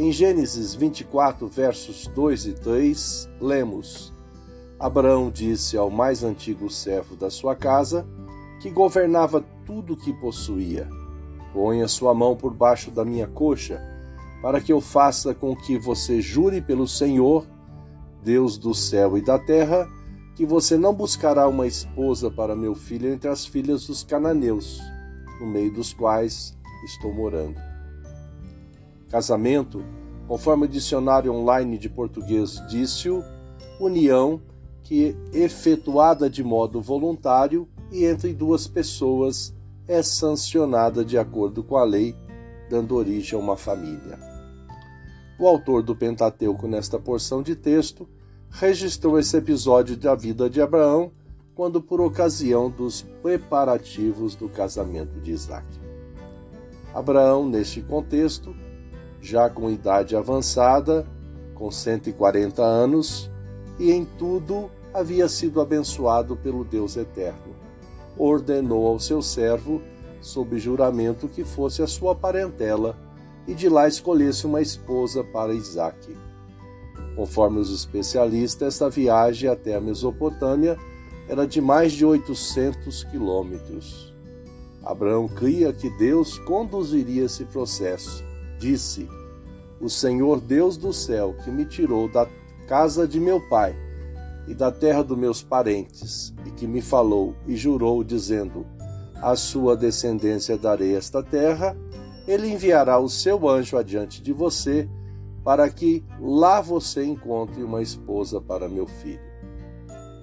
Em Gênesis 24, versos 2 e 3, lemos: Abraão disse ao mais antigo servo da sua casa, que governava tudo o que possuía: Ponha sua mão por baixo da minha coxa, para que eu faça com que você jure pelo Senhor, Deus do céu e da terra, que você não buscará uma esposa para meu filho entre as filhas dos cananeus, no meio dos quais estou morando. Casamento, conforme o dicionário online de português disse união que, efetuada de modo voluntário e entre duas pessoas, é sancionada de acordo com a lei, dando origem a uma família. O autor do Pentateuco, nesta porção de texto, registrou esse episódio da vida de Abraão quando, por ocasião dos preparativos do casamento de Isaac. Abraão, neste contexto, já com idade avançada, com 140 anos, e em tudo havia sido abençoado pelo Deus Eterno. Ordenou ao seu servo, sob juramento, que fosse a sua parentela e de lá escolhesse uma esposa para Isaque. Conforme os especialistas, esta viagem até a Mesopotâmia era de mais de 800 quilômetros. Abraão cria que Deus conduziria esse processo. Disse: o Senhor Deus do céu, que me tirou da casa de meu pai e da terra dos meus parentes, e que me falou e jurou, dizendo: A sua descendência darei esta terra, ele enviará o seu anjo adiante de você, para que lá você encontre uma esposa para meu filho.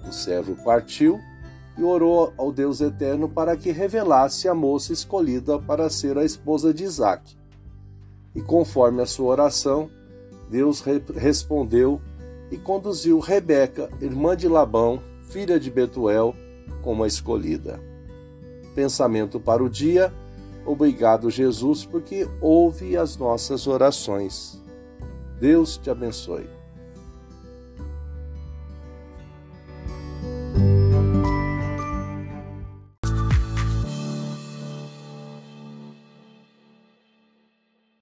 O servo partiu e orou ao Deus eterno para que revelasse a moça escolhida para ser a esposa de Isaque. E conforme a sua oração, Deus re respondeu e conduziu Rebeca, irmã de Labão, filha de Betuel, como a escolhida. Pensamento para o dia. Obrigado, Jesus, porque ouve as nossas orações. Deus te abençoe.